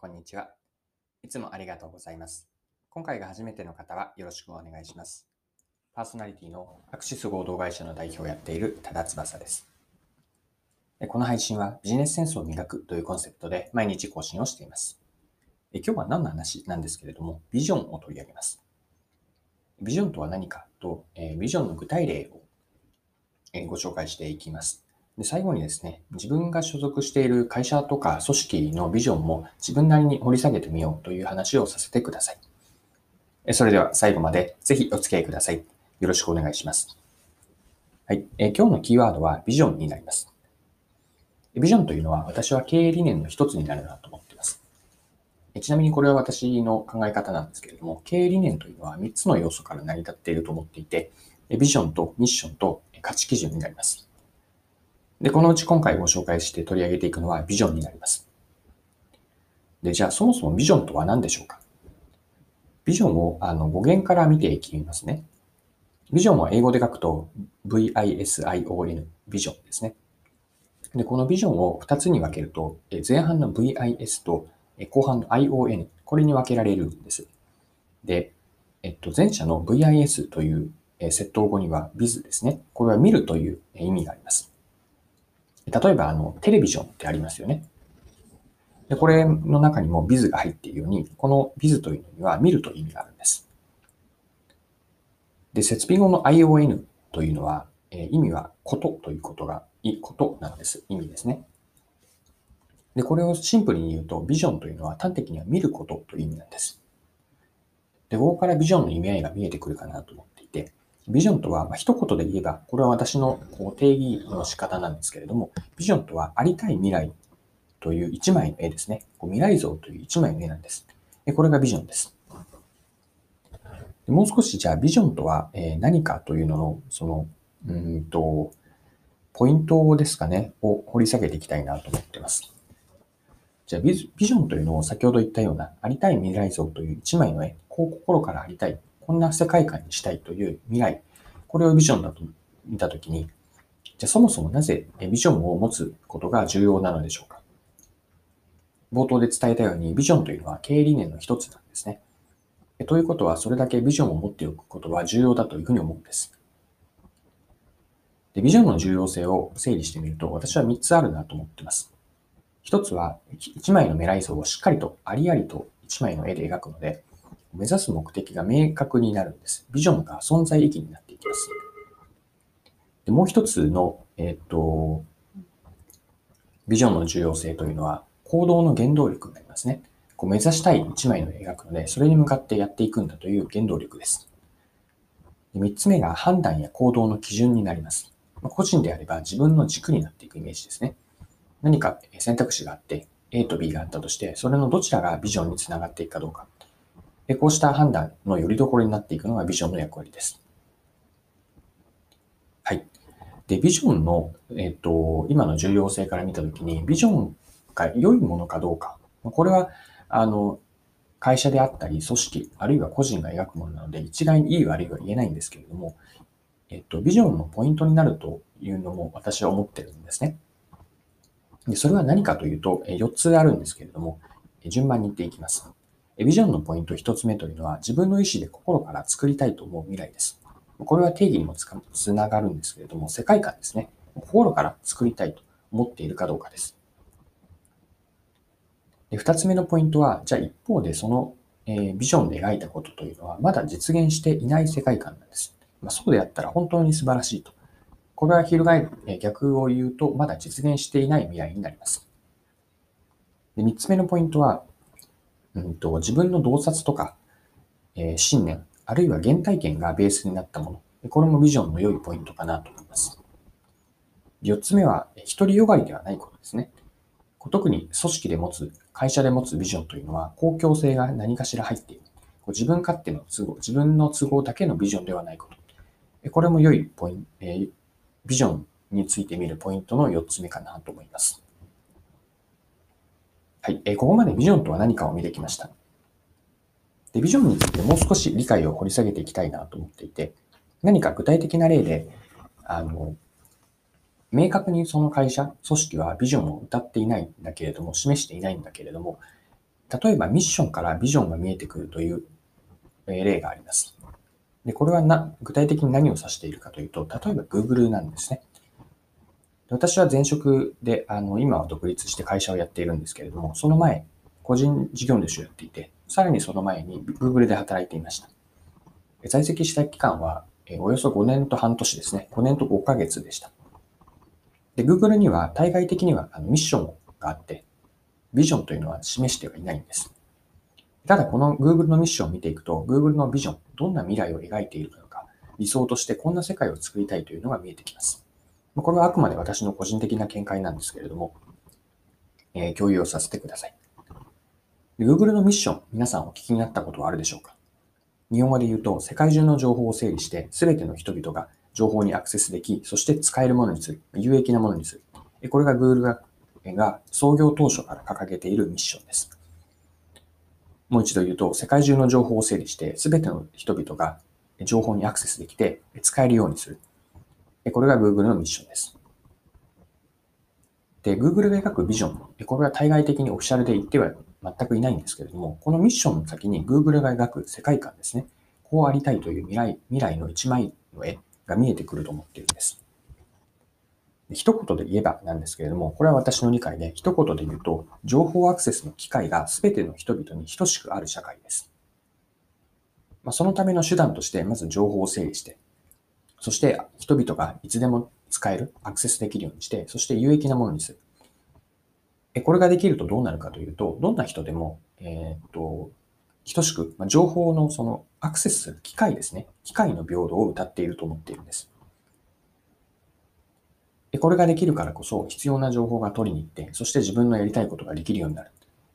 こんにちは。いつもありがとうございます。今回が初めての方はよろしくお願いします。パーソナリティのアクシス合同会社の代表をやっている多田翼です。この配信はビジネスセンスを磨くというコンセプトで毎日更新をしています。今日は何の話なんですけれども、ビジョンを取り上げます。ビジョンとは何かと、ビジョンの具体例をご紹介していきます。で最後にですね、自分が所属している会社とか組織のビジョンも自分なりに掘り下げてみようという話をさせてください。それでは最後までぜひお付き合いください。よろしくお願いします。はい。え今日のキーワードはビジョンになります。ビジョンというのは私は経営理念の一つになるなと思っています。ちなみにこれは私の考え方なんですけれども、経営理念というのは3つの要素から成り立っていると思っていて、ビジョンとミッションと価値基準になります。で、このうち今回ご紹介して取り上げていくのはビジョンになります。で、じゃあそもそもビジョンとは何でしょうか？ビジョンをあの語源から見ていきますね。ビジョンは英語で書くと VISION、ビジョンですね。で、このビジョンを2つに分けると、前半の VIS と後半の ION、これに分けられるんです。で、えっと、前者の VIS という窃盗語には biz ですね。これは見るという意味があります。例えば、あの、テレビジョンってありますよね。で、これの中にもビズが入っているように、このビズというのには見るという意味があるんです。で、設備語の ION というのは、え、意味はことということが、いことなんです。意味ですね。で、これをシンプルに言うと、ビジョンというのは端的には見ることという意味なんです。で、ここからビジョンの意味合いが見えてくるかなと思って、ビジョンとは、まあ、一言で言えば、これは私のこう定義の仕方なんですけれども、ビジョンとはありたい未来という一枚の絵ですね。こう未来像という一枚の絵なんです。これがビジョンです。もう少しじゃあビジョンとはえ何かというのの、その、うんと、ポイントですかね、を掘り下げていきたいなと思っています。じゃあビジョンというのを先ほど言ったような、ありたい未来像という一枚の絵、こう心からありたいこんな世界観にしたいという未来、これをビジョンだと見たときに、じゃあそもそもなぜビジョンを持つことが重要なのでしょうか？冒頭で伝えたように、ビジョンというのは経営理念の一つなんですね。ということは、それだけビジョンを持っておくことは重要だというふうに思うんです。でビジョンの重要性を整理してみると、私は3つあるなと思っています。1つは、1枚の未来像をしっかりとありありと1枚の絵で描くので、目指す目的が明確になるんです。ビジョンが存在意義になっていきます。でもう一つの、えっ、と、ビジョンの重要性というのは、行動の原動力になりますね。こう目指したい一枚の描くので、それに向かってやっていくんだという原動力です。で3つ目が判断や行動の基準になります。ま個人であれば自分の軸になっていくイメージですね。何か選択肢があって、A と B があったとして、それのどちらがビジョンにつながっていくかどうか。でこうした判断のよりどころになっていくのがビジョンの役割です。はい。で、ビジョンの、えっと、今の重要性から見たときに、ビジョンが良いものかどうか。これは、あの、会社であったり、組織、あるいは個人が描くものなので、一概にいい悪いは言えないんですけれども、えっと、ビジョンのポイントになるというのも私は思ってるんですね。でそれは何かというと、4つあるんですけれども、順番に言っていきます。ビジョンのポイント一つ目というのは、自分の意思で心から作りたいと思う未来です。これは定義にもつながるんですけれども、世界観ですね。心から作りたいと思っているかどうかです。で二つ目のポイントは、じゃあ一方でその、えー、ビジョンで描いたことというのは、まだ実現していない世界観なんです。まあ、そうであったら本当に素晴らしいと。これは翻え逆を言うと、まだ実現していない未来になります。で三つ目のポイントは、うんと、自分の洞察とか、えー、信念、あるいは原体験がベースになったもの。これもビジョンの良いポイントかなと思います。四つ目は、独りよがりではないことですね。特に組織で持つ、会社で持つビジョンというのは、公共性が何かしら入っている。自分勝手の都合、自分の都合だけのビジョンではないこと。これも良いポイント、えー、ビジョンについて見るポイントの4つ目かなと思います。はい。えここまでビジョンとは何かを見てきました。で、ビジョンについてもう少し理解を掘り下げていきたいなと思っていて、何か具体的な例で、あの、明確にその会社、組織はビジョンを歌っていないんだけれども、示していないんだけれども、例えばミッションからビジョンが見えてくるという例があります。で、これはな具体的に何を指しているかというと、例えば Google なんですね。私は前職で、あの、今は独立して会社をやっているんですけれども、その前、個人事業主をやっていて、さらにその前に Google で働いていました。在籍した期間は、およそ5年と半年ですね。5年と5ヶ月でした。で、Google には対外的にはあのミッションがあって、ビジョンというのは示してはいないんです。ただこの Google のミッションを見ていくと、Google のビジョン、どんな未来を描いているのか、理想としてこんな世界を作りたいというのが見えてきます。これはあくまで私の個人的な見解なんですけれども、えー、共有をさせてください。Google のミッション、皆さんお聞きになったことはあるでしょうか？日本語で言うと、世界中の情報を整理して、すべての人々が情報にアクセスでき、そして使えるものにする、有益なものにする。これが Google がが創業当初から掲げているミッションです。もう一度言うと、世界中の情報を整理して、すべての人々が情報にアクセスできて使えるようにする。これが Google のミッションです。で、Google が描くビジョン、これは対外的にオフィシャルで言っては全くいないんですけれども、このミッションの先に Google が描く世界観ですね。こうありたいという未来未来の一枚の絵が見えてくると思っているんです。一言で言えばなんですけれども、これは私の理解で、一言で言うと、情報アクセスの機会が全ての人々に等しくある社会です。まあ、そのための手段として、まず情報を整理して、そして人々がいつでも使える、アクセスできるようにして、そして有益なものにする。これができるとどうなるかというと、どんな人でも、えー、っと、等しく、ま、情報のそのアクセスする機会ですね。機会の平等を謳っていると思っているんです。でこれができるからこそ必要な情報が取りに行って、そして自分のやりたいことができるようになる。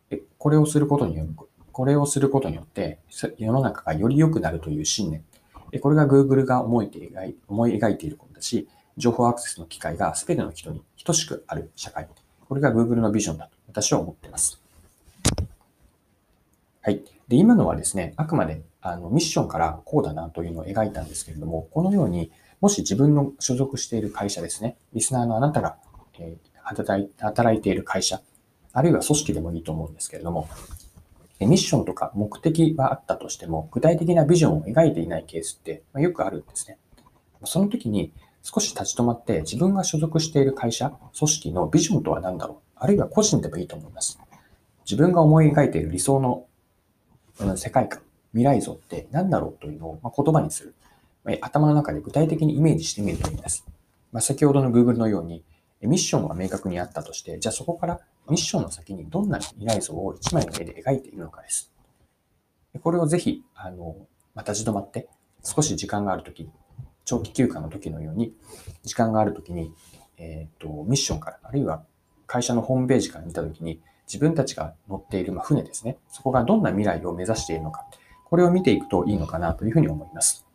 でこれをすることによこれをすることによって、世の中がより良くなるという信念。これが Google が思い描い思い描いていることだし、情報アクセスの機会が全ての人に等しくある社会。これが Google のビジョンだと私は思っています。はい。で、今のはですね、あくまであのミッションからこうだなというのを描いたんですけれども、このようにもし自分の所属している会社ですね、リスナーのあなたが、え、働いている会社、あるいは組織でもいいと思うんですけれども、ミッションとか目的はあったとしても、具体的なビジョンを描いていないケースってよくあるんですね。その時に少し立ち止まって自分が所属している会社、組織のビジョンとは何だろうあるいは個人でもいいと思います。自分が思い描いている理想の世界観、未来像って何だろうというのを言葉にする。頭の中で具体的にイメージしてみるといいです。ま、先ほどの Google のように、ミッションは明確にあったとして、じゃあそこからミッションの先にどんな未来像を一枚の絵で描いているのかです。これをぜひ、あの、また立ち止まって、少し時間があるとき、長期休暇の時のように、時間があるときに、えっ、ー、と、ミッションから、あるいは会社のホームページから見たときに、自分たちが乗っている、ま船ですね。そこがどんな未来を目指しているのか、これを見ていくといいのかなというふうに思います。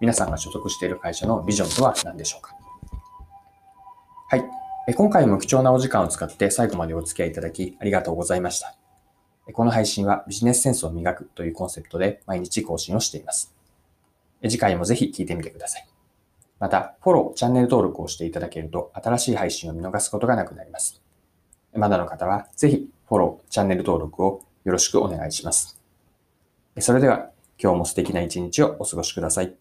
皆さんが所属している会社のビジョンとは何でしょうか？はい。今回も貴重なお時間を使って最後までお付き合いいただきありがとうございました。この配信はビジネスセンスを磨くというコンセプトで毎日更新をしています。次回もぜひ聞いてみてください。また、フォロー、チャンネル登録をしていただけると新しい配信を見逃すことがなくなります。まだの方はぜひフォロー、チャンネル登録をよろしくお願いします。それでは今日も素敵な一日をお過ごしください。